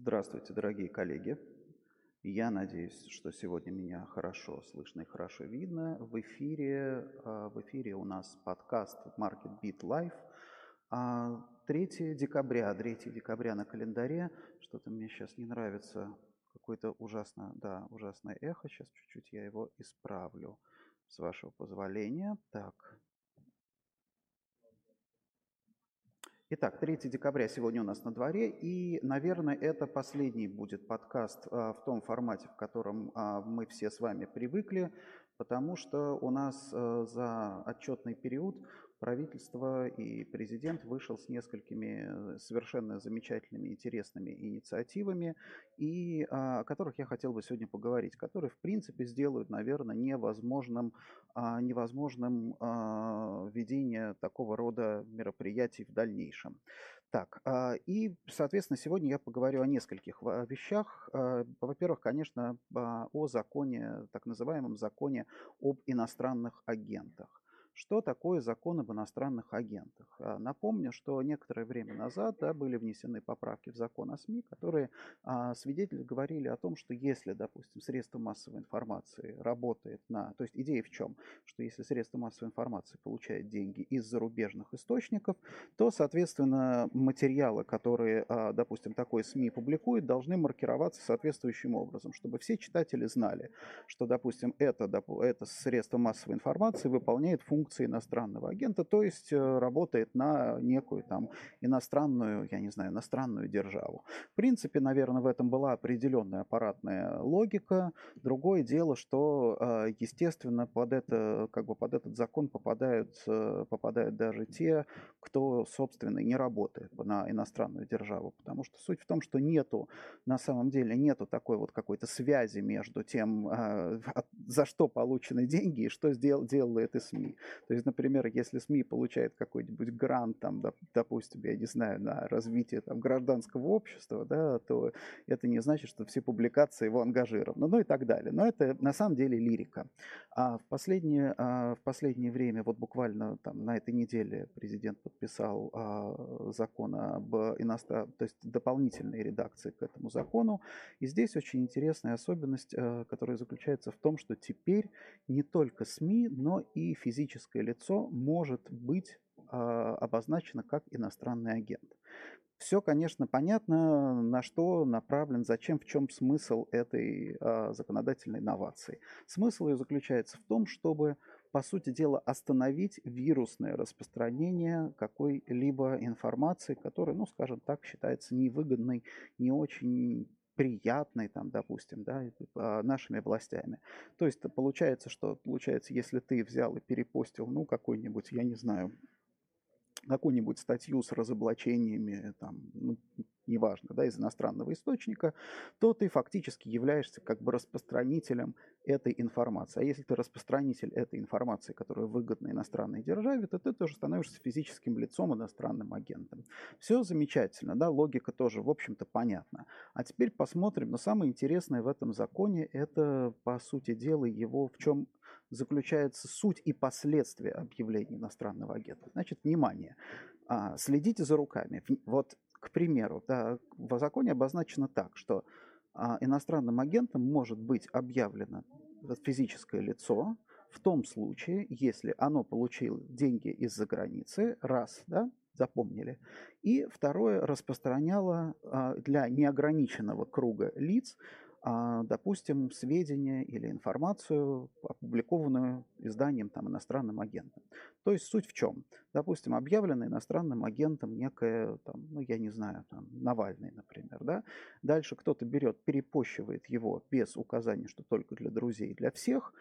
Здравствуйте, дорогие коллеги. Я надеюсь, что сегодня меня хорошо слышно и хорошо видно. В эфире, а, в эфире у нас подкаст Market Beat Live. 3 декабря, 3 декабря на календаре. Что-то мне сейчас не нравится. Какое-то ужасно, да, ужасное эхо. Сейчас чуть-чуть я его исправлю, с вашего позволения. Так, Итак, 3 декабря сегодня у нас на дворе, и, наверное, это последний будет подкаст а, в том формате, в котором а, мы все с вами привыкли, потому что у нас а, за отчетный период правительство и президент вышел с несколькими э, совершенно замечательными, интересными инициативами, и о которых я хотел бы сегодня поговорить, которые, в принципе, сделают, наверное, невозможным, невозможным ведение такого рода мероприятий в дальнейшем. Так, и, соответственно, сегодня я поговорю о нескольких вещах. Во-первых, конечно, о законе, так называемом законе об иностранных агентах. Что такое закон об иностранных агентах? А, напомню, что некоторое время назад да, были внесены поправки в закон о СМИ, которые а, свидетели говорили о том, что если, допустим, средство массовой информации работает на... То есть идея в чем? Что если средство массовой информации получает деньги из зарубежных источников, то, соответственно, материалы, которые, а, допустим, такой СМИ публикует, должны маркироваться соответствующим образом, чтобы все читатели знали, что, допустим, это, это средство массовой информации выполняет функцию функции иностранного агента, то есть э, работает на некую там иностранную, я не знаю, иностранную державу. В принципе, наверное, в этом была определенная аппаратная логика. Другое дело, что, э, естественно, под, это, как бы под этот закон попадают, э, попадают даже те, кто, собственно, не работает на иностранную державу. Потому что суть в том, что нету, на самом деле, нету такой вот какой-то связи между тем, за что получены деньги и что сделал, делает и СМИ. То есть, например, если СМИ получает какой-нибудь грант, там, допустим, я не знаю, на развитие там, гражданского общества, да, то это не значит, что все публикации его ангажированы, ну и так далее. Но это на самом деле лирика. А в последнее, а в последнее время, вот буквально там, на этой неделе президент подписал а, закон об иностранном, то есть дополнительные редакции к этому закону. И здесь очень интересная особенность, а, которая заключается в том, что теперь не только СМИ, но и физические физическое лицо может быть а, обозначено как иностранный агент. Все, конечно, понятно, на что направлен, зачем, в чем смысл этой а, законодательной инновации. Смысл ее заключается в том, чтобы, по сути дела, остановить вирусное распространение какой-либо информации, которая, ну, скажем так, считается невыгодной, не очень приятной, там, допустим, да, а, нашими властями. То есть получается, что получается, если ты взял и перепостил, ну, какой-нибудь, я не знаю, какую-нибудь статью с разоблачениями, там, ну, неважно, да, из иностранного источника, то ты фактически являешься как бы распространителем этой информации. А если ты распространитель этой информации, которая выгодна иностранной державе, то ты тоже становишься физическим лицом, иностранным агентом. Все замечательно, да, логика тоже, в общем-то, понятна. А теперь посмотрим, но самое интересное в этом законе, это, по сути дела, его в чем заключается суть и последствия объявления иностранного агента. Значит, внимание, а, следите за руками. Вот к примеру, да, в законе обозначено так, что а, иностранным агентом может быть объявлено физическое лицо в том случае, если оно получило деньги из-за границы, раз, да, запомнили, и второе, распространяло а, для неограниченного круга лиц допустим, сведения или информацию, опубликованную изданием там, иностранным агентом. То есть суть в чем? Допустим, объявлено иностранным агентом некое, там, ну я не знаю, там, Навальный, например. Да? Дальше кто-то берет, перепощивает его без указания, что только для друзей, для всех,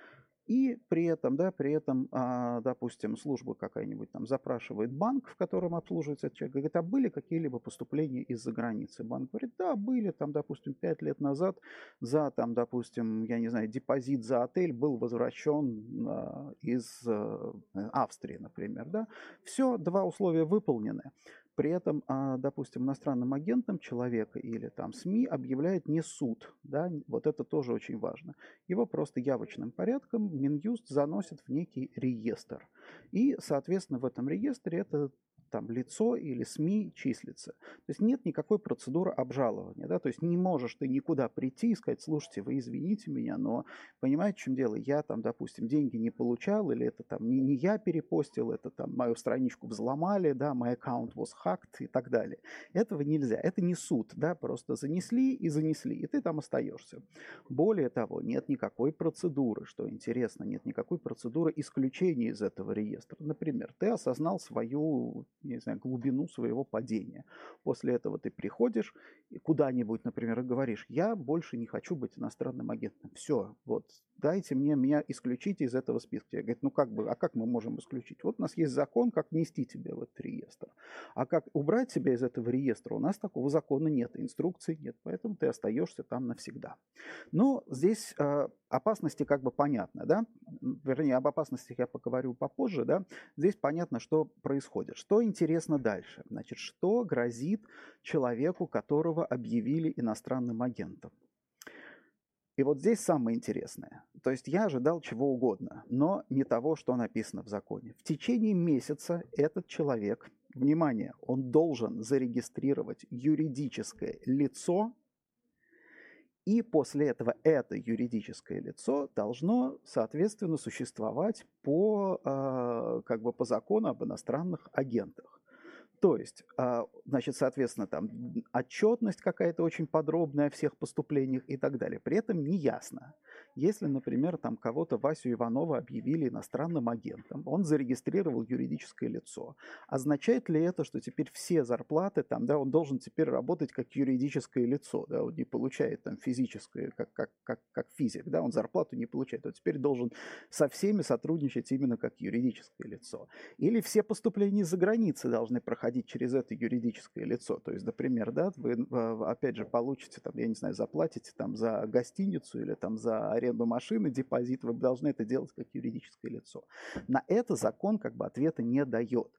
и при этом, да, при этом, а, допустим, служба какая-нибудь там запрашивает банк, в котором обслуживается этот человек, говорит, а были какие-либо поступления из-за границы? Банк говорит, да, были, там, допустим, пять лет назад за, там, допустим, я не знаю, депозит за отель был возвращен а, из а, Австрии, например, да. Все, два условия выполнены. При этом, а, допустим, иностранным агентом человека или там СМИ объявляет не суд. Да? Вот это тоже очень важно. Его просто явочным порядком Минюст заносит в некий реестр – И, соответственно, в этом реестре это там лицо или СМИ числится. То есть нет никакой процедуры обжалования. Да? То есть не можешь ты никуда прийти и сказать, слушайте, вы извините меня, но понимаете, в чем дело? Я там, допустим, деньги не получал, или это там не, не я перепостил, это там мою страничку взломали, да, мой аккаунт was hacked и так далее. Этого нельзя. Это не суд, да, просто занесли и занесли, и ты там остаешься. Более того, нет никакой процедуры, что интересно, нет никакой процедуры исключения из этого реестра. Например, ты осознал свою не знаю, глубину своего падения. После этого ты приходишь куда-нибудь, например, и говоришь, я больше не хочу быть иностранным агентом. Все, вот, дайте мне, меня исключите из этого списка. Я говорю, ну как бы, а как мы можем исключить? Вот у нас есть закон, как внести тебя в этот реестр. А как убрать себя из этого реестра, у нас такого закона нет, инструкции нет, поэтому ты остаешься там навсегда. Но здесь э, опасности как бы понятно, да? Вернее, об опасностях я поговорю попозже, да? Здесь понятно, что происходит. Что интересно дальше? Значит, что грозит человеку, которого объявили иностранным агентом? И вот здесь самое интересное. То есть я ожидал чего угодно, но не того, что написано в законе. В течение месяца этот человек, внимание, он должен зарегистрировать юридическое лицо, и после этого это юридическое лицо должно, соответственно, существовать по, а, как бы по закону об иностранных агентах. То есть, а, значит, соответственно, там отчетность какая-то очень подробная о всех поступлениях и так далее. При этом не ясно, если, например, там кого-то Васю Иванова объявили иностранным агентом, он зарегистрировал юридическое лицо. Означает ли это, что теперь все зарплаты там, да, он должен теперь работать как юридическое лицо, да, он не получает там физическое, как, как, как, как физик, да, он зарплату не получает, он теперь должен со всеми сотрудничать именно как юридическое лицо. Или все поступления из-за границы должны проходить через это юридическое лицо. То есть, например, да, вы опять же получите, там, я не знаю, заплатите там за гостиницу или там за аренду машины, депозит, вы должны это делать как юридическое лицо. На это закон как бы ответа не дает.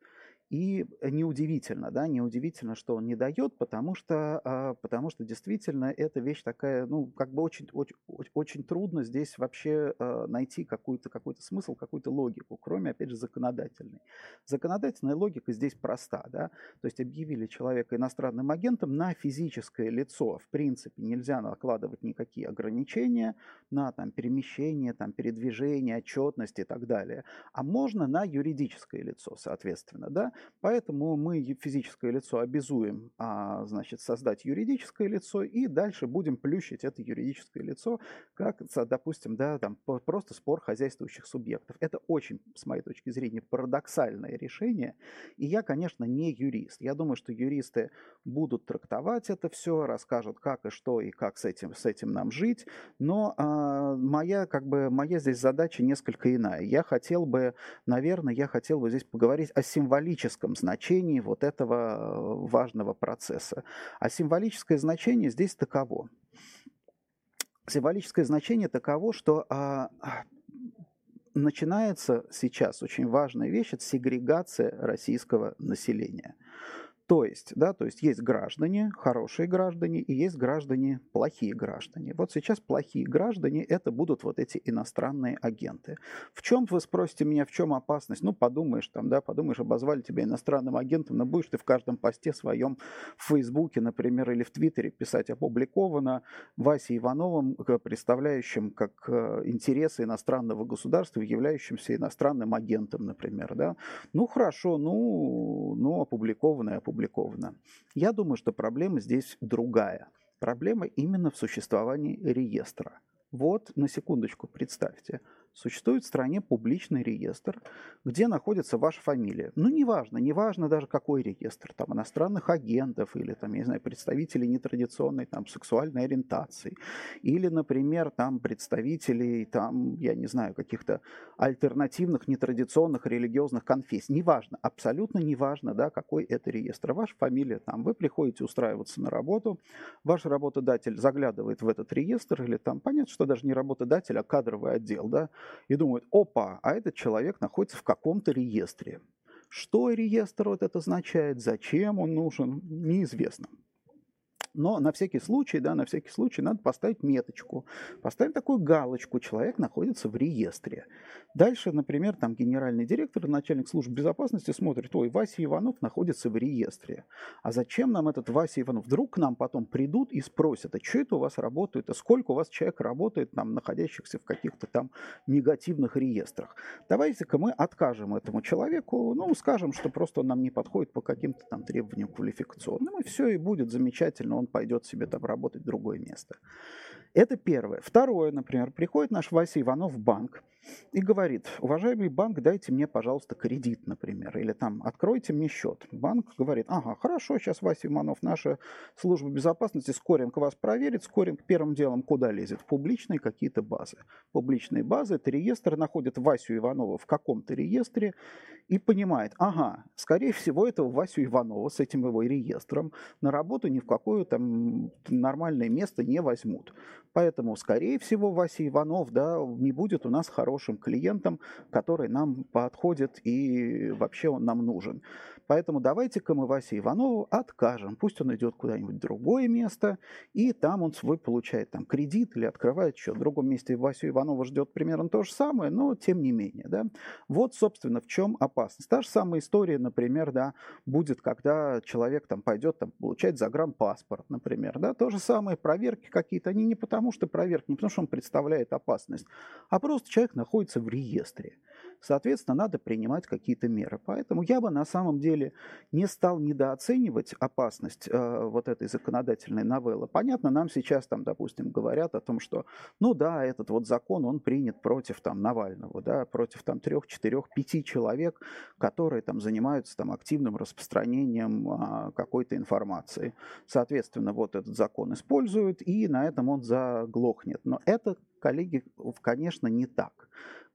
И неудивительно, да, неудивительно, что он не дает, потому что, а, потому что действительно эта вещь такая, ну, как бы очень, очень, очень трудно здесь вообще а, найти какой-то какой смысл, какую-то логику, кроме, опять же, законодательной. Законодательная логика здесь проста, да, то есть объявили человека иностранным агентом на физическое лицо, в принципе, нельзя накладывать никакие ограничения на там перемещение, там передвижение, отчетность и так далее, а можно на юридическое лицо, соответственно, да, Поэтому мы физическое лицо обязуем, а, значит, создать юридическое лицо и дальше будем плющить это юридическое лицо, как, допустим, да, там просто спор хозяйствующих субъектов. Это очень, с моей точки зрения, парадоксальное решение. И я, конечно, не юрист. Я думаю, что юристы будут трактовать это все, расскажут, как и что и как с этим, с этим нам жить. Но а, моя, как бы, моя здесь задача несколько иная. Я хотел бы, наверное, я хотел бы здесь поговорить о символическом символическом значении вот этого э, важного процесса. А символическое значение здесь таково. Символическое значение таково, что а, начинается сейчас очень важная вещь, это сегрегация российского населения – то есть, да, то есть есть граждане, хорошие граждане, и есть граждане, плохие граждане. Вот сейчас плохие граждане – это будут вот эти иностранные агенты. В чем, вы спросите меня, в чем опасность? Ну, подумаешь там, да, подумаешь, обозвали тебя иностранным агентом, но будешь ты в каждом посте своем в Фейсбуке, например, или в Твиттере писать опубликовано Васе Ивановым, э, представляющим как э, интересы иностранного государства, являющимся иностранным агентом, например, да. Ну, хорошо, ну, ну опубликовано и опубликовано. Я думаю, что проблема здесь другая. Проблема именно в существовании реестра. Вот, на секундочку, представьте, Существует в стране публичный реестр, где находится ваша фамилия. Ну, неважно, неважно даже какой реестр, там, иностранных агентов или, там, я не знаю, представителей нетрадиционной, там, сексуальной ориентации. Или, например, там, представителей, там, я не знаю, каких-то альтернативных, нетрадиционных религиозных конфессий. Неважно, абсолютно неважно, да, какой это реестр. Ваша фамилия там, вы приходите устраиваться на работу, ваш работодатель заглядывает в этот реестр, или там, понятно, что даже не работодатель, а кадровый отдел, да, и думают, опа, а этот человек находится в каком-то реестре. Что реестр вот это означает, зачем он нужен, неизвестно. Но на всякий случай, да, на всякий случай надо поставить меточку, поставить такую галочку, человек находится в реестре. Дальше, например, там генеральный директор, начальник службы безопасности смотрит, ой, Вася Иванов находится в реестре. А зачем нам этот Вася Иванов? Вдруг к нам потом придут и спросят, а что это у вас работает, а сколько у вас человек работает, там, находящихся в каких-то там негативных реестрах. Давайте-ка мы откажем этому человеку, ну, скажем, что просто он нам не подходит по каким-то там требованиям квалификационным, и все, и будет замечательно, он пойдет себе там работать в другое место. Это первое. Второе, например, приходит наш Вася Иванов в банк и говорит, уважаемый банк, дайте мне, пожалуйста, кредит, например, или там, откройте мне счет. Банк говорит, ага, хорошо, сейчас Вася Иванов, наша служба безопасности, скоринг вас проверит, скоринг первым делом куда лезет? В публичные какие-то базы. Публичные базы, это реестр, находит Васю Иванова в каком-то реестре и понимает, ага, скорее всего, этого Васю Иванова с этим его реестром на работу ни в какое там нормальное место не возьмут. Поэтому, скорее всего, Вася Иванов да, не будет у нас хорошим клиентом, который нам подходит и вообще он нам нужен. Поэтому давайте-ка мы Васе Иванову откажем. Пусть он идет куда-нибудь другое место, и там он свой получает там, кредит или открывает счет. В другом месте Васю Иванова ждет примерно то же самое, но тем не менее. Да? Вот, собственно, в чем опасность. Та же самая история, например, да, будет, когда человек там, пойдет там, получать загранпаспорт, например. Да? То же самое, проверки какие-то, они не потому что проверки, не потому что он представляет опасность, а просто человек находится в реестре. Соответственно, надо принимать какие-то меры. Поэтому я бы на самом деле не стал недооценивать опасность э, вот этой законодательной новеллы. Понятно, нам сейчас там, допустим, говорят о том, что, ну да, этот вот закон, он принят против там Навального, да, против там трех, четырех, пяти человек, которые там занимаются там активным распространением э, какой-то информации. Соответственно, вот этот закон используют, и на этом он заглохнет. Но это, коллеги, конечно, не так.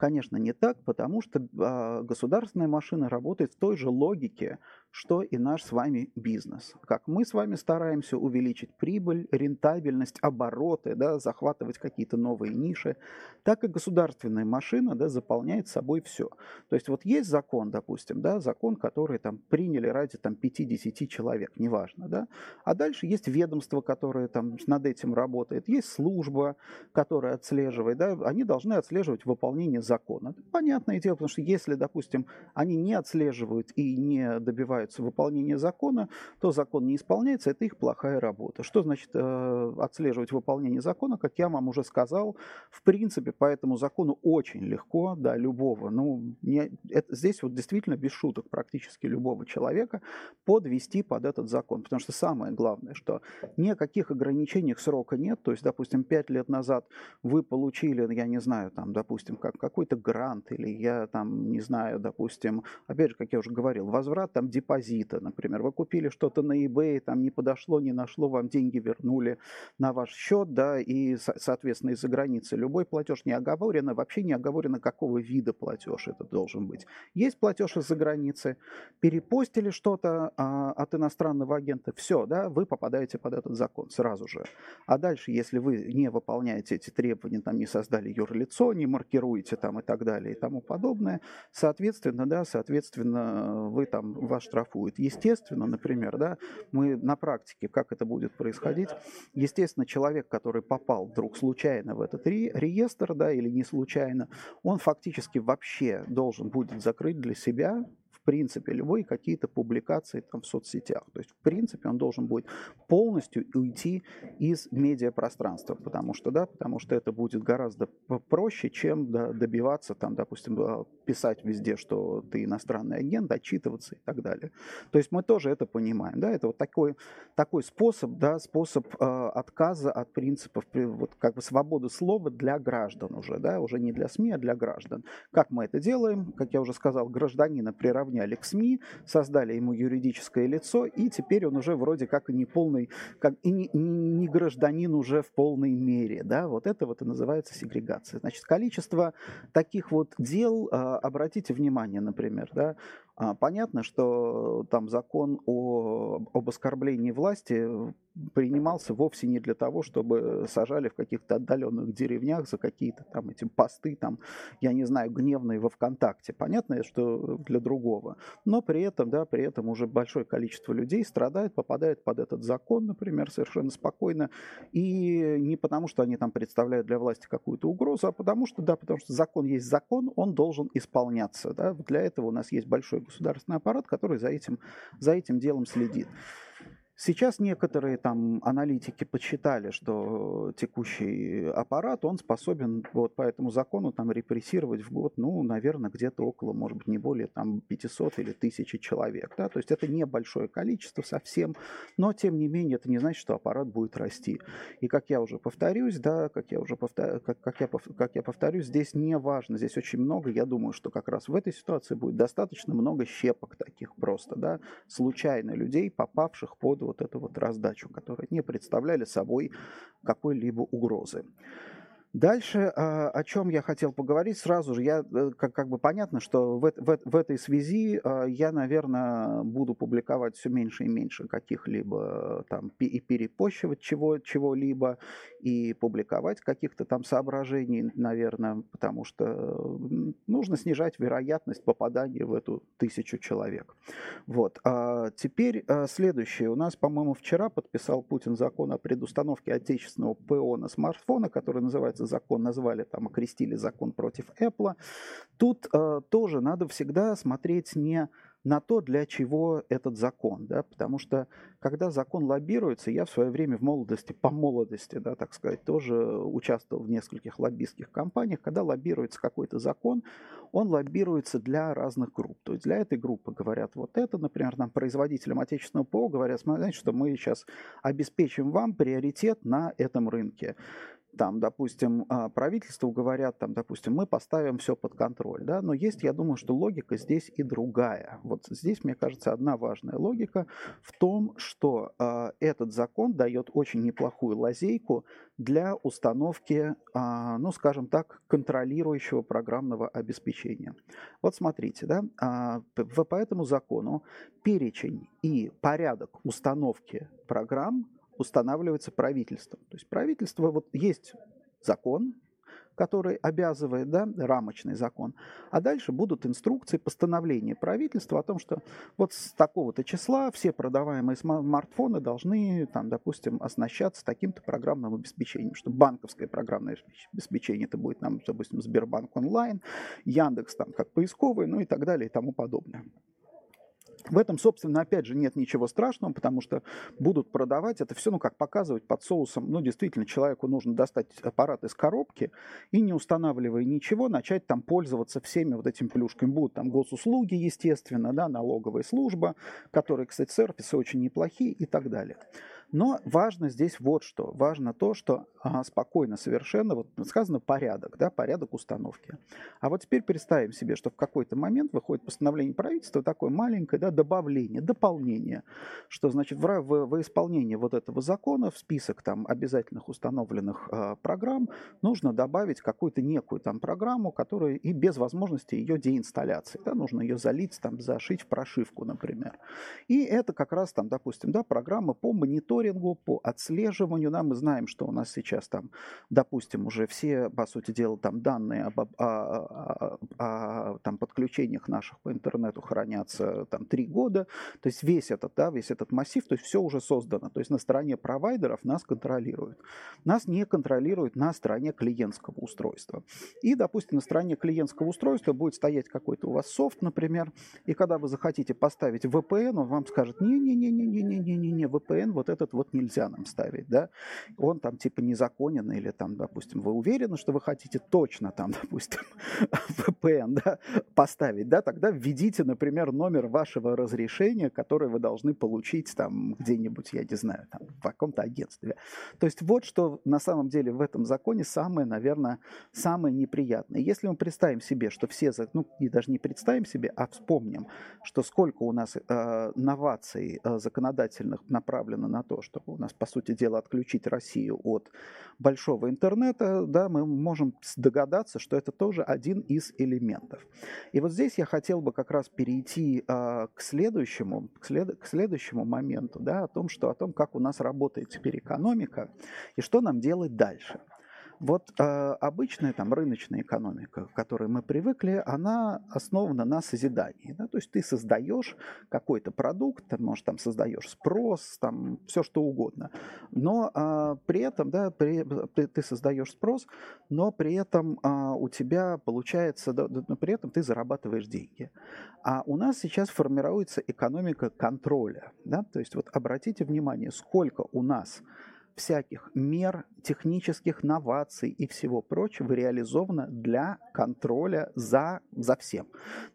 Конечно, не так, потому что э, государственная машина работает в той же логике, что и наш с вами бизнес. Как мы с вами стараемся увеличить прибыль, рентабельность, обороты, да, захватывать какие-то новые ниши, так и государственная машина да, заполняет собой все. То есть вот есть закон, допустим, да, закон, который там приняли ради там, 5-10 человек, неважно, да, а дальше есть ведомство, которое там над этим работает, есть служба, которая отслеживает, да, они должны отслеживать выполнение закона. Это понятное дело, потому что если, допустим, они не отслеживают и не добиваются выполнения закона, то закон не исполняется, это их плохая работа. Что значит э, отслеживать выполнение закона? Как я вам уже сказал, в принципе, по этому закону очень легко, да, любого, ну, не, это, здесь вот действительно без шуток практически любого человека подвести под этот закон. Потому что самое главное, что никаких ограничений срока нет, то есть, допустим, пять лет назад вы получили, я не знаю, там, допустим, как какой-то грант, или я там, не знаю, допустим, опять же, как я уже говорил, возврат там депозита, например. Вы купили что-то на eBay, там не подошло, не нашло, вам деньги вернули на ваш счет, да, и, соответственно, из-за границы любой платеж не оговорено, вообще не оговорено, какого вида платеж это должен быть. Есть платеж из-за границы, перепостили что-то а, от иностранного агента, все, да, вы попадаете под этот закон сразу же. А дальше, если вы не выполняете эти требования, там не создали юрлицо, не маркируете там и так далее и тому подобное, соответственно, да, соответственно, вы там, штраф штрафуют. Естественно, например, да, мы на практике, как это будет происходить, естественно, человек, который попал вдруг случайно в этот ре реестр, да, или не случайно, он фактически вообще должен будет закрыть для себя принципе, любые какие-то публикации там в соцсетях. То есть, в принципе, он должен будет полностью уйти из медиапространства, потому что, да, потому что это будет гораздо проще, чем да, добиваться, там, допустим, а, писать везде, что ты иностранный агент, отчитываться и так далее. То есть мы тоже это понимаем, да, это вот такой, такой способ, да, способ э, отказа от принципов, вот как бы свободы слова для граждан уже, да, уже не для СМИ, а для граждан. Как мы это делаем? Как я уже сказал, гражданина приравниваем приравняли к СМИ, создали ему юридическое лицо, и теперь он уже вроде как и не полный, как и не, не гражданин уже в полной мере, да, вот это вот и называется сегрегация. Значит, количество таких вот дел, а, обратите внимание, например, да, А, понятно, что там закон о, об оскорблении власти принимался вовсе не для того, чтобы сажали в каких-то отдаленных деревнях за какие-то там эти посты, там, я не знаю, гневные во ВКонтакте. Понятно, что для другого. Но при этом, да, при этом уже большое количество людей страдает, попадает под этот закон, например, совершенно спокойно. И не потому, что они там представляют для власти какую-то угрозу, а потому что, да, потому что закон есть закон, он должен исполняться. Да. Для этого у нас есть большой государственный аппарат, который за этим, за этим делом следит. Сейчас некоторые там аналитики подсчитали, что текущий аппарат, он способен вот по этому закону там репрессировать в год, ну, наверное, где-то около, может быть, не более там 500 или 1000 человек, да, то есть это небольшое количество совсем, но тем не менее это не значит, что аппарат будет расти. И как я уже повторюсь, да, как я уже повторю, как, как, я, как я повторюсь, здесь не важно, здесь очень много, я думаю, что как раз в этой ситуации будет достаточно много щепок таких просто, да, случайно людей, попавших под вот эту вот раздачу, которые не представляли собой какой-либо угрозы. Дальше, а, о чем я хотел поговорить, сразу же, я, э, как, как бы понятно, что в, в, в этой связи а, я, наверное, буду публиковать все меньше и меньше каких-либо там и перепощивать чего, чего-либо, и публиковать каких-то там соображений, наверное, потому что нужно снижать вероятность попадания в эту тысячу человек. Вот. А теперь следующее. У нас, по-моему, вчера подписал Путин закон о предустановке отечественного ПО на смартфоны, который называется закон назвали, там, окрестили закон против Apple. Тут э, тоже надо всегда смотреть не на то, для чего этот закон, да, потому что когда закон лоббируется, я в свое время в молодости, по молодости, да, так сказать, тоже участвовал в нескольких лоббистских кампаниях, когда лоббируется какой-то закон, он лоббируется для разных групп, то есть для этой группы говорят вот это, например, нам производителям отечественного ПО говорят, смотрите, что мы сейчас обеспечим вам приоритет на этом рынке там, допустим, а, правительству говорят, там, допустим, мы поставим все под контроль, да, но есть, я думаю, что логика здесь и другая. Вот здесь, мне кажется, одна важная логика в том, что э, этот закон дает очень неплохую лазейку для установки, э, ну, скажем так, контролирующего программного обеспечения. Вот смотрите, да, э, по этому закону перечень и порядок установки программ устанавливается правительством. То есть правительство, вот есть закон, который обязывает, да, рамочный закон, а дальше будут инструкции, постановления правительства о том, что вот с такого-то числа все продаваемые смартфоны должны, там, допустим, оснащаться таким-то программным обеспечением, что банковское программное обеспечение это будет, нам, допустим, Сбербанк онлайн, Яндекс там как поисковый, ну и так далее и тому подобное. В этом, собственно, опять же, нет ничего страшного, потому что будут продавать это все, ну, как показывать под соусом. Ну, действительно, человеку нужно достать аппарат из коробки и, не устанавливая ничего, начать там пользоваться всеми вот этими плюшками. Будут там госуслуги, естественно, да, налоговая служба, которые, кстати, сервисы очень неплохие и так далее. Но важно здесь вот что. Важно то, что ага, спокойно совершенно, вот сказано порядок, да, порядок установки. А вот теперь представим себе, что в какой-то момент выходит постановление правительства, такое маленькое да, добавление, дополнение, что значит в, в, в исполнение вот этого закона в список там обязательных установленных э, программ нужно добавить какую-то некую там программу, которая и без возможности ее деинсталляции. Да, нужно ее залить, там, зашить в прошивку, например. И это как раз там, допустим, да, программа по мониторингу мониторингу, по отслеживанию. Да, мы знаем, что у нас сейчас там, допустим, уже все, по сути дела, там данные об, о, о, о, о там, подключениях наших по интернету хранятся там три года. То есть весь этот, да, весь этот массив, то есть все уже создано. То есть на стороне провайдеров нас контролируют. Нас не контролируют на стороне клиентского устройства. И, допустим, на стороне клиентского устройства будет стоять какой-то у вас софт, например, и когда вы захотите поставить VPN, он вам скажет, не-не-не-не-не-не-не-не, VPN вот этот вот нельзя нам ставить, да, он там типа незаконен или там, допустим, вы уверены, что вы хотите точно там, допустим, VPN, да, поставить, да, тогда введите, например, номер вашего разрешения, которое вы должны получить там где-нибудь, я не знаю, там, в каком-то агентстве. То есть вот что на самом деле в этом законе самое, наверное, самое неприятное. Если мы представим себе, что все, ну, и даже не представим себе, а вспомним, что сколько у нас э, новаций э, законодательных направлено на то, то, чтобы у нас, по сути дела, отключить Россию от большого интернета, да, мы можем догадаться, что это тоже один из элементов. И вот здесь я хотел бы как раз перейти э, к следующему, к, след, к следующему моменту, да, о том, что о том, как у нас работает теперь экономика и что нам делать дальше. Вот э, обычная там рыночная экономика, к которой мы привыкли, она основана на созидании. Да? То есть ты создаешь какой-то продукт, ты, может, там создаешь спрос, там все что угодно. Но э, при этом, да, при, ты, ты создаешь спрос, но при этом э, у тебя получается, да, но при этом ты зарабатываешь деньги. А у нас сейчас формируется экономика контроля. Да? То есть вот обратите внимание, сколько у нас всяких мер, технических новаций и всего прочего реализовано для контроля за, за всем.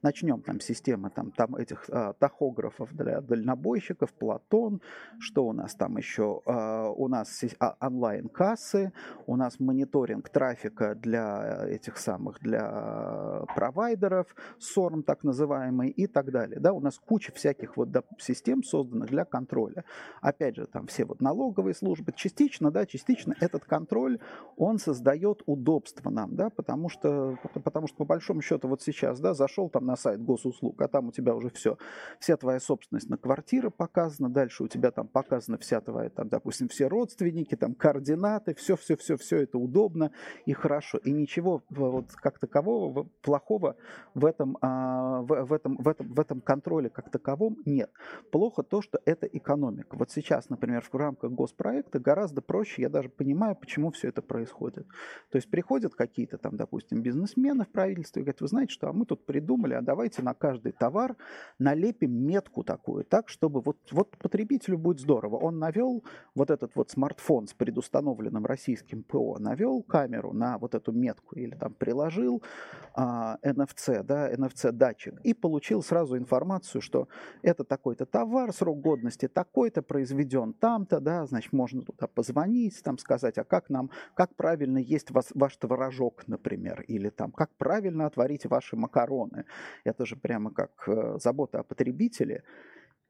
Начнем там системы там, там этих э, тахографов для дальнобойщиков, Платон, что у нас там еще? Э, у нас а, онлайн-кассы, у нас мониторинг трафика для этих самых, для провайдеров, SORM так называемый и так далее. Да, у нас куча всяких вот систем созданных для контроля. Опять же, там все вот налоговые службы, частично, да, частично этот контроль, он создает удобство нам, да, потому что, потому что по большому счету вот сейчас, да, зашел там на сайт госуслуг, а там у тебя уже все, вся твоя собственность на квартиры показана, дальше у тебя там показана вся твоя, там, допустим, все родственники, там, координаты, все-все-все-все это удобно и хорошо, и ничего вот как такового плохого в этом, а, в, в, этом, в, этом, в этом контроле как таковом нет. Плохо то, что это экономика. Вот сейчас, например, в рамках госпроекта гораздо гораздо проще, я даже понимаю, почему все это происходит. То есть приходят какие-то там, допустим, бизнесмены в правительство и говорят, вы знаете что, а мы тут придумали, а давайте на каждый товар налепим метку такую, так, чтобы вот, вот потребителю будет здорово. Он навел вот этот вот смартфон с предустановленным российским ПО, навел камеру на вот эту метку или там приложил а, NFC, да, NFC-датчик и получил сразу информацию, что это такой-то товар, срок годности такой-то, произведен там-то, да, значит, можно туда позвонить, там сказать, а как нам, как правильно есть вас, ваш творожок, например, или там, как правильно отварить ваши макароны. Это же прямо как э, забота о потребителе.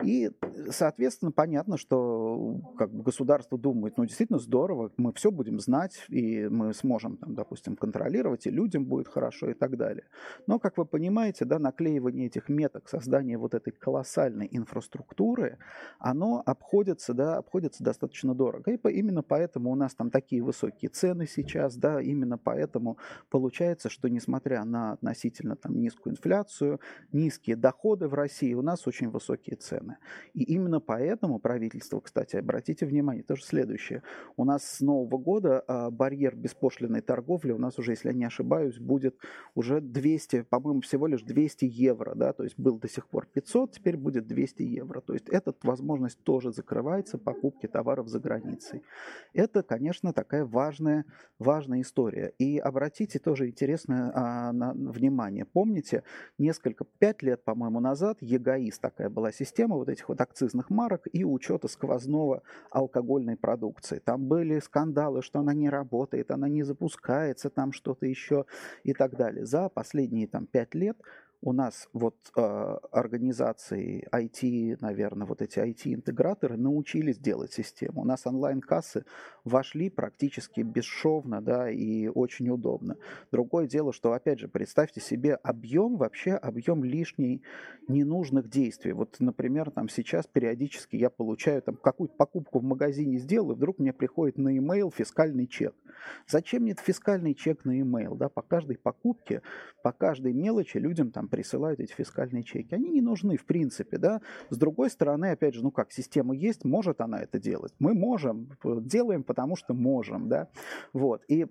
И, соответственно, понятно, что как бы государство думает, ну, действительно здорово, мы все будем знать, и мы сможем, там, допустим, контролировать, и людям будет хорошо и так далее. Но, как вы понимаете, да, наклеивание этих меток, создание вот этой колоссальной инфраструктуры, оно обходится, да, обходится достаточно дорого. И по, именно поэтому у нас там такие высокие цены сейчас, да, именно поэтому получается, что несмотря на относительно там низкую инфляцию, низкие доходы в России, у нас очень высокие цены стороны. И именно поэтому правительство, кстати, обратите внимание, тоже следующее. У нас с Нового года а, барьер беспошлиной торговли у нас уже, если я не ошибаюсь, будет уже 200, по-моему, всего лишь 200 евро, да, то есть был до сих пор 500, теперь будет 200 евро. То есть эта возможность тоже закрывается покупки товаров за границей. Это, конечно, такая важная, важная история. И обратите тоже интересное а, на, внимание. Помните, несколько, пять лет, по-моему, назад ЕГАИС такая была система, вот этих вот акцизных марок и учета сквозного алкогольной продукции. Там были скандалы, что она не работает, она не запускается, там что-то еще и так далее. За последние там пять лет у нас вот э, организации IT, наверное, вот эти IT-интеграторы научились делать систему. У нас онлайн-кассы вошли практически бесшовно, да, и очень удобно. Другое дело, что, опять же, представьте себе объем, вообще объем лишней ненужных действий. Вот, например, там сейчас периодически я получаю там какую-то покупку в магазине сделал, и вдруг мне приходит на e-mail фискальный чек. Зачем мне фискальный чек на e-mail, да, по каждой покупке, по каждой мелочи людям там присылают эти фискальные чеки. Они не нужны в принципе, да. С другой стороны, опять же, ну как, система есть, может она это делать? Мы можем, делаем, потому что можем, да. Вот. И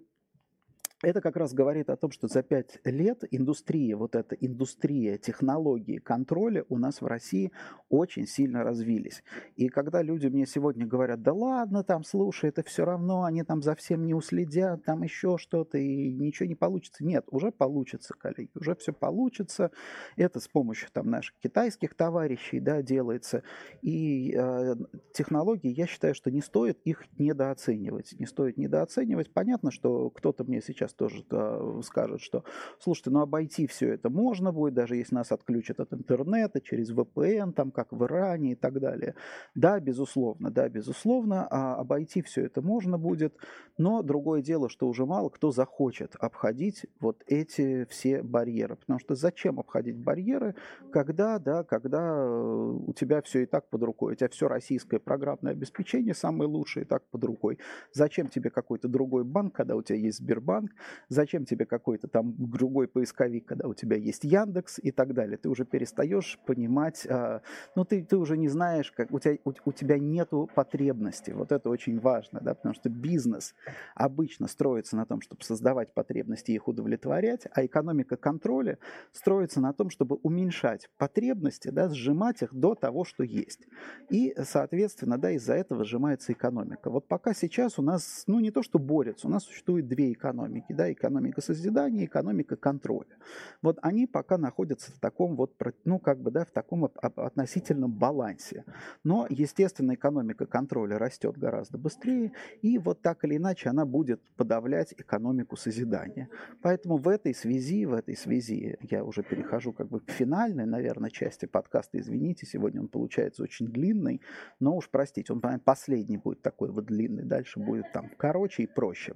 это как раз говорит о том, что за пять лет индустрия, вот эта индустрия технологии контроля у нас в России очень сильно развились. И когда люди мне сегодня говорят, да ладно, там, слушай, это все равно, они там за всем не уследят, там еще что-то, и ничего не получится. Нет, уже получится, коллеги, уже все получится. Это с помощью там наших китайских товарищей, да, делается. И э, технологии, я считаю, что не стоит их недооценивать. Не стоит недооценивать. Понятно, что кто-то мне сейчас сейчас тоже да, скажут, что, слушайте, ну обойти все это можно будет, даже если нас отключат от интернета, через VPN, там, как в Иране и так далее. Да, безусловно, да, безусловно, а обойти все это можно будет, но другое дело, что уже мало кто захочет обходить вот эти все барьеры, потому что зачем обходить барьеры, когда, да, когда э, у тебя все и так под рукой, у тебя все российское программное обеспечение самое лучшее и так под рукой. Зачем тебе какой-то другой банк, когда у тебя есть Сбербанк? Зачем тебе какой-то там другой поисковик, когда у тебя есть Яндекс и так далее? Ты уже перестаешь понимать, а, ну ты, ты уже не знаешь, как у тебя, у, у тебя нету потребности. Вот это очень важно, да, потому что бизнес обычно строится на том, чтобы создавать потребности и их удовлетворять, а экономика контроля строится на том, чтобы уменьшать потребности, да, сжимать их до того, что есть. И, соответственно, да, из-за этого сжимается экономика. Вот пока сейчас у нас, ну не то, что борются, у нас существует две экономики, да, экономика созидания экономика контроля. Вот они пока находятся в таком вот, ну как бы, да, в таком относительном балансе. Но, естественно, экономика контроля растет гораздо быстрее, и вот так или иначе она будет подавлять экономику созидания. Поэтому в этой связи, в этой связи я уже перехожу как бы к финальной, наверное, части подкаста. Извините, сегодня он получается очень длинный, но уж простите, он последний будет такой вот длинный, дальше будет там короче и проще.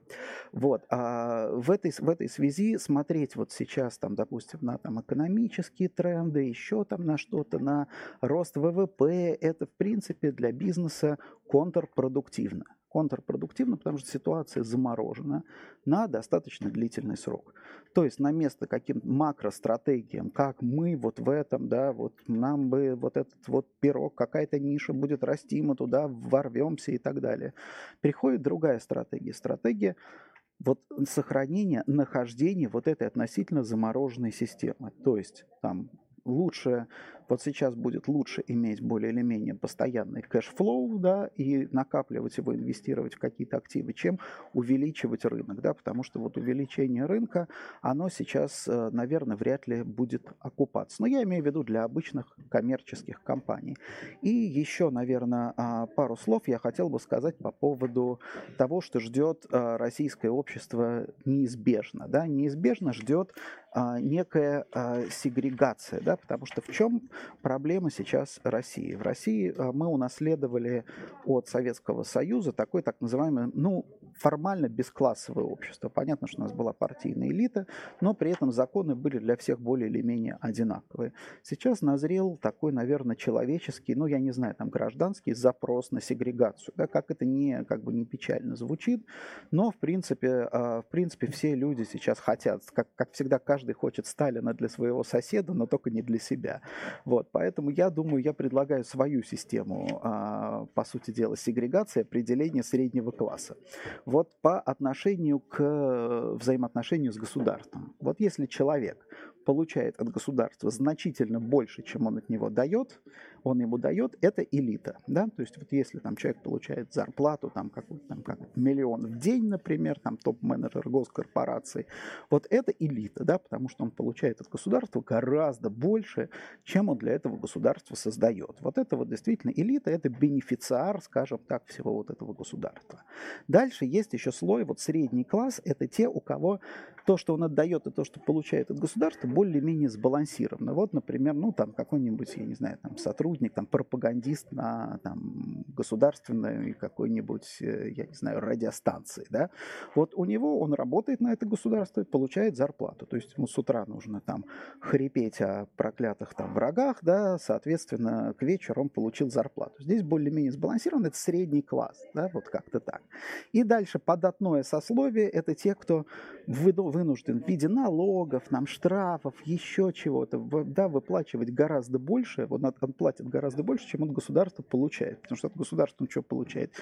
Вот. А в, этой, в этой связи смотреть вот сейчас там, допустим, на там экономические тренды, еще там на что-то, на рост ВВП, это в принципе для бизнеса контрпродуктивно контрпродуктивно, потому что ситуация заморожена на достаточно длительный срок. То есть на место каким-то макростратегиям, как мы вот в этом, да, вот нам бы вот этот вот пирог, какая-то ниша будет расти, мы туда ворвемся и так далее. Приходит другая стратегия. Стратегия вот сохранения, нахождения вот этой относительно замороженной системы. То есть там лучше вот сейчас будет лучше иметь более или менее постоянный cash flow, да, и накапливать его, инвестировать в какие-то активы, чем увеличивать рынок, да, потому что вот увеличение рынка, оно сейчас, э, наверное, вряд ли будет окупаться. Но я имею в виду для обычных коммерческих компаний. И еще, наверное, а, пару слов я хотел бы сказать по поводу того, что ждет э, российское общество неизбежно, да, неизбежно ждет а, некая а, сегрегация, да, потому что в чем проблема сейчас России? В России а, мы унаследовали от Советского Союза такой так называемый, ну, формально бесклассовое общество. Понятно, что у нас была партийная элита, но при этом законы были для всех более или менее одинаковые. Сейчас назрел такой, наверное, человеческий, ну, я не знаю, там, гражданский запрос на сегрегацию. Да, как это не, как бы не печально звучит, но, в принципе, в принципе, все люди сейчас хотят, как, как всегда, каждый хочет Сталина для своего соседа, но только не для себя. Вот, поэтому я думаю, я предлагаю свою систему, а, по сути дела, сегрегации, определения среднего класса. Вот по отношению к взаимоотношению с государством. Вот если человек получает от государства значительно больше, чем он от него дает, он ему дает, это элита. Да? То есть вот если там человек получает зарплату там, какой-то там, как миллион в день, например, там топ-менеджер госкорпорации, вот это элита, да, потому что он получает от государства гораздо больше, чем он для этого государства создает. Вот это вот действительно элита, это бенефициар, скажем так, всего вот этого государства. Дальше есть еще слой, вот средний класс, это те, у кого то, что он отдает, и то, что получает от государства, более-менее сбалансировано. Вот, например, ну там какой-нибудь, я не знаю, там сотрудник там, пропагандист на там, государственной какой-нибудь, э, я не знаю, радиостанции, да, вот у него, он работает на это государство, получает зарплату, то есть ему с утра нужно там хрипеть о проклятых там врагах, да, соответственно, к вечеру он получил зарплату. Здесь более-менее сбалансирован, это средний класс, да, вот как-то так. И дальше податное сословие, это те, кто вынужден в виде налогов, нам штрафов, еще чего-то, да, выплачивать гораздо больше, вот он платит гораздо больше, чем от государства получает. Потому что от государства он что получает?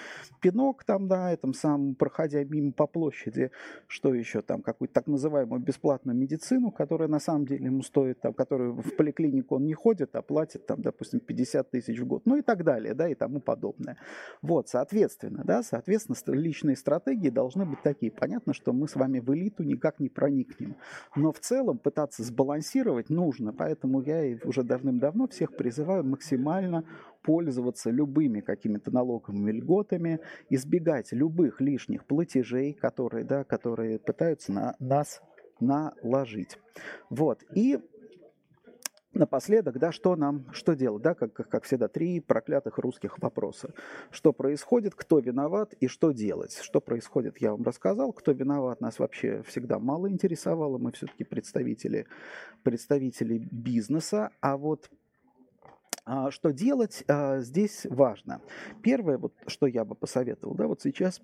Пинок там, да, этом самым, проходя мимо по площади, что еще там, какую-то так называемую бесплатную медицину, которая на самом деле ему стоит, там, которую в поликлинику он не ходит, а платит там, допустим, 50 тысяч в год, ну и так далее, да, и тому подобное. Вот, соответственно, да, соответственно, личные стратегии должны быть такие. Понятно, что мы с вами в элиту никак не проникнем, но в целом пытаться сбалансировать нужно, поэтому я уже давным-давно всех призываю максимально пользоваться любыми какими-то налоговыми льготами, избегать любых лишних платежей, которые, да, которые пытаются на нас наложить. Вот. И Напоследок, да, что нам, что делать, да, как, как всегда, три проклятых русских вопроса. Что происходит, кто виноват и что делать. Что происходит, я вам рассказал, кто виноват, нас вообще всегда мало интересовало, мы все-таки представители, представители бизнеса, а вот а, что делать а, здесь важно. Первое, вот, что я бы посоветовал, да, вот сейчас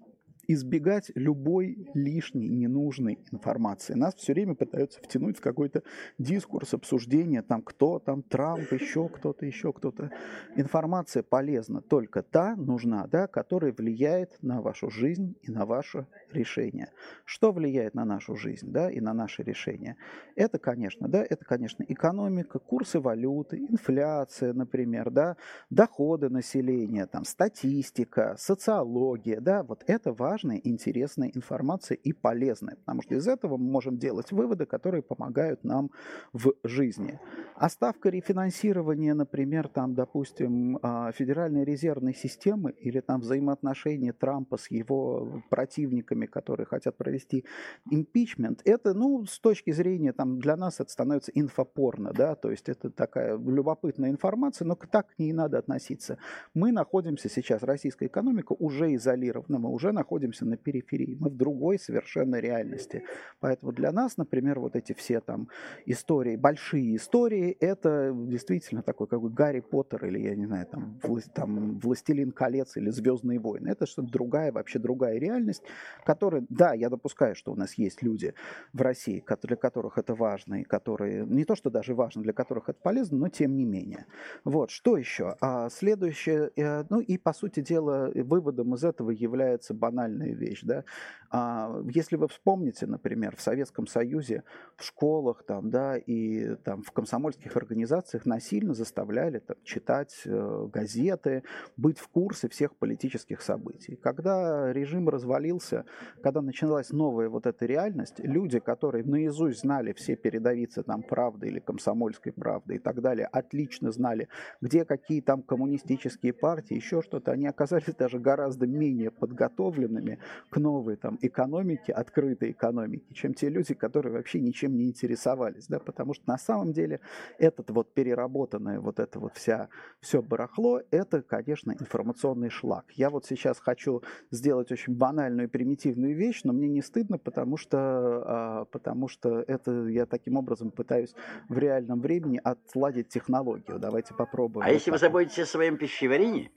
избегать любой лишней, ненужной информации. Нас все время пытаются втянуть в какой-то дискурс, обсуждение, там кто там, Трамп, еще кто-то, еще кто-то. Информация полезна только та, нужна, да, которая влияет на вашу жизнь и на ваше решение. Что влияет на нашу жизнь, да, и на наши решения? Это, конечно, да, это, конечно, экономика, курсы валюты, инфляция, например, да, доходы населения, там, статистика, социология, да, вот это важно важная, интересная информация и полезная, потому что из этого мы можем делать выводы, которые помогают нам в жизни. А ставка рефинансирования, например, там, допустим, а, Федеральной резервной системы или там взаимоотношения Трампа с его противниками, которые хотят провести импичмент, это, ну, с точки зрения, там, для нас это становится инфопорно, да, то есть это такая любопытная информация, но так к ней надо относиться. Мы находимся сейчас, российская экономика уже изолирована, мы уже находимся находимся на периферии, мы в другой совершенно реальности. Поэтому для нас, например, вот эти все там истории, большие истории, это действительно такой как бы Гарри Поттер или, я не знаю, там, власть, там «Властелин колец» или «Звездные войны». Это что-то другая, вообще другая реальность, которая, да, я допускаю, что у нас есть люди в России, для которых это важно, и которые, не то, что даже важно, для которых это полезно, но тем не менее. Вот, что еще? А, следующее, э, ну и, по сути дела, выводом из этого является банальный банальная вещь, да. А если вы вспомните, например, в Советском Союзе в школах там, да, и там в комсомольских организациях насильно заставляли там, читать э, газеты, быть в курсе всех политических событий. Когда режим развалился, когда началась новая вот эта реальность, люди, которые наизусть знали все передовицы там правды или комсомольской правды и так далее, отлично знали, где какие там коммунистические партии, еще что-то, они оказались даже гораздо менее подготовленными, отношениями к новой там, экономике, открытой экономике, чем те люди, которые вообще ничем не интересовались. Да? Потому что на самом деле этот вот переработанное вот это вот вся, все барахло, это, конечно, информационный шлак. Я вот сейчас хочу сделать очень банальную и примитивную вещь, но мне не стыдно, потому что, а, потому что это я таким образом пытаюсь в реальном времени отладить технологию. Давайте попробуем. А вот если так. вы заботитесь о своем пищеварении,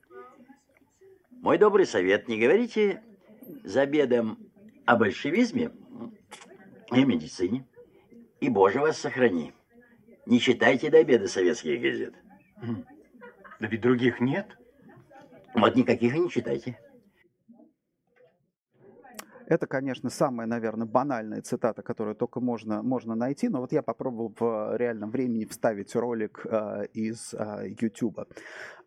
мой добрый совет, не говорите за обедом о большевизме и медицине. И, Боже, вас сохрани. Не читайте до обеда советских газет. Да ведь других нет. Вот никаких и не читайте. Это, конечно, самая, наверное, банальная цитата, которую только можно, можно найти, но вот я попробовал в реальном времени вставить ролик э, из э, YouTube.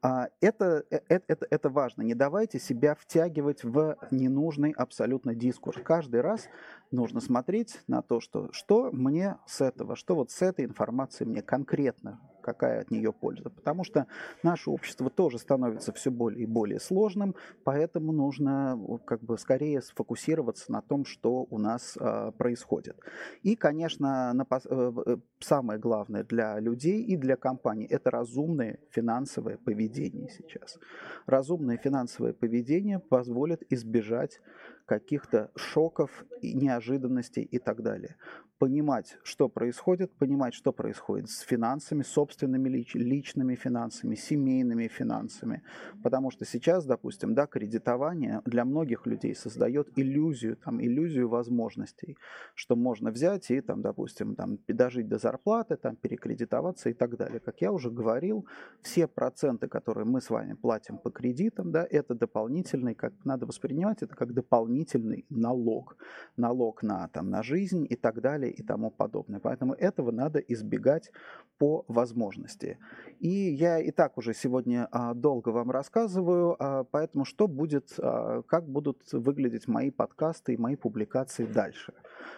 А, это, это, это, это важно. Не давайте себя втягивать в ненужный абсолютно дискурс. Каждый раз нужно смотреть на то, что, что мне с этого, что вот с этой информацией мне конкретно, какая от нее польза. Потому что наше общество тоже становится все более и более сложным, поэтому нужно как бы скорее сфокусироваться на том, что у нас э, происходит. И, конечно, на, э, самое главное для людей и для компаний – это разумное финансовое поведение сейчас. Разумное финансовое поведение позволит избежать каких-то шоков и неожиданностей и так далее понимать, что происходит, понимать, что происходит с финансами, собственными лич, личными финансами, семейными финансами. Потому что сейчас, допустим, да, кредитование для многих людей создает иллюзию, там, иллюзию возможностей, что можно взять и, там, допустим, там, дожить до зарплаты, там, перекредитоваться и так далее. Как я уже говорил, все проценты, которые мы с вами платим по кредитам, да, это дополнительный, как надо воспринимать это как дополнительный налог. Налог на, там, на жизнь и так далее и тому подобное. Поэтому этого надо избегать по возможности. И я и так уже сегодня а, долго вам рассказываю, а, поэтому что будет, а, как будут выглядеть мои подкасты и мои публикации дальше.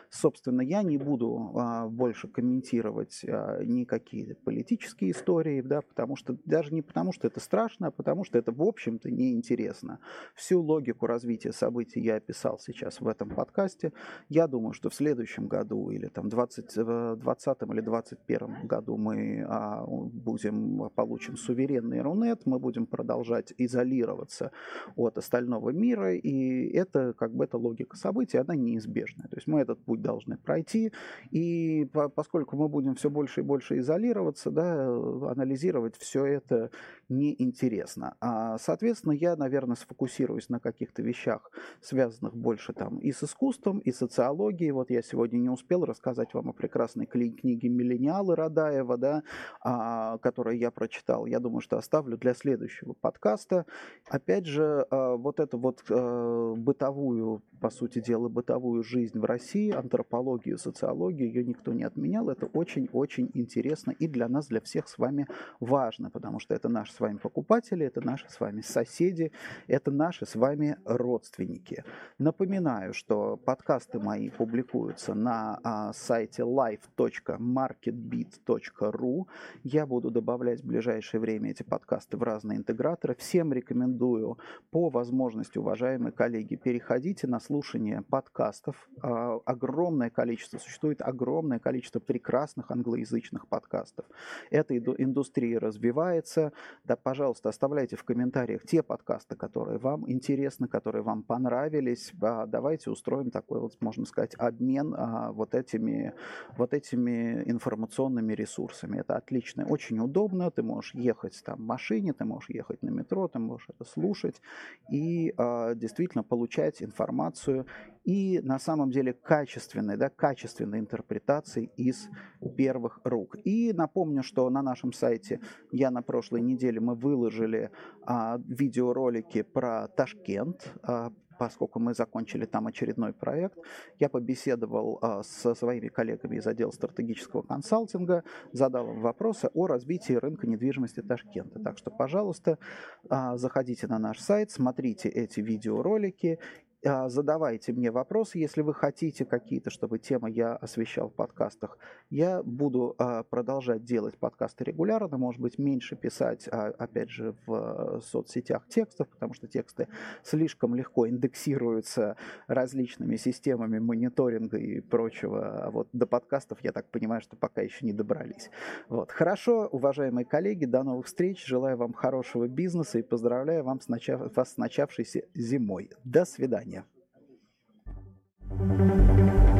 Собственно, я не буду а, больше комментировать а, никакие политические истории, да, потому что даже не потому, что это страшно, а потому что это, в общем-то, неинтересно. Всю логику развития событий я описал сейчас в этом подкасте. Я думаю, что в следующем году или там 20, 20 или 21 году мы а, будем, получим суверенный Рунет, мы будем продолжать изолироваться от остального мира, и это как бы эта логика событий, она неизбежная. То есть мы этот путь должны пройти, и по, поскольку мы будем все больше и больше изолироваться, да, анализировать все это неинтересно. А, соответственно, я, наверное, сфокусируюсь на каких-то вещах, связанных больше там и с искусством, и социологией. Вот я сегодня не успел рассказать вам о прекрасной книге «Миллениалы» Радаева, да, а, которую я прочитал. Я думаю, что оставлю для следующего подкаста. Опять же, а, вот эту вот а, бытовую, по сути дела, бытовую жизнь в России, антропологию, социологию, ее никто не отменял. Это очень-очень интересно и для нас, для всех с вами важно, потому что это наш с вами покупатели, это наши с вами соседи, это наши с вами родственники. Напоминаю, что подкасты мои публикуются на а, сайте live.marketbeat.ru. Я буду добавлять в ближайшее время эти подкасты в разные интеграторы. Всем рекомендую по возможности, уважаемые коллеги, переходите на слушание подкастов. А, огромное количество, существует огромное количество прекрасных англоязычных подкастов. Эта индустрия развивается, да, пожалуйста, оставляйте в комментариях те подкасты, которые вам интересны, которые вам понравились. Давайте устроим такой вот, можно сказать, обмен а, вот этими, вот этими информационными ресурсами. Это отлично, очень удобно. Ты можешь ехать там в машине, ты можешь ехать на метро, ты можешь это слушать и а, действительно получать информацию и на самом деле качественной, да, качественной интерпретации из первых рук. И напомню, что на нашем сайте я на прошлой неделе мы выложили а, видеоролики про Ташкент, а, поскольку мы закончили там очередной проект, я побеседовал а, со своими коллегами из отдела стратегического консалтинга, задал им вопросы о развитии рынка недвижимости Ташкента. Так что, пожалуйста, а, заходите на наш сайт, смотрите эти видеоролики задавайте мне вопросы, если вы хотите какие-то, чтобы темы я освещал в подкастах. Я буду а, продолжать делать подкасты регулярно, может быть, меньше писать, а, опять же, в соцсетях текстов, потому что тексты слишком легко индексируются различными системами мониторинга и прочего. А вот до подкастов, я так понимаю, что пока еще не добрались. Вот. Хорошо, уважаемые коллеги, до новых встреч. Желаю вам хорошего бизнеса и поздравляю вам с начав... вас с начавшейся зимой. До свидания. Música